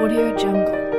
Audio Jungle.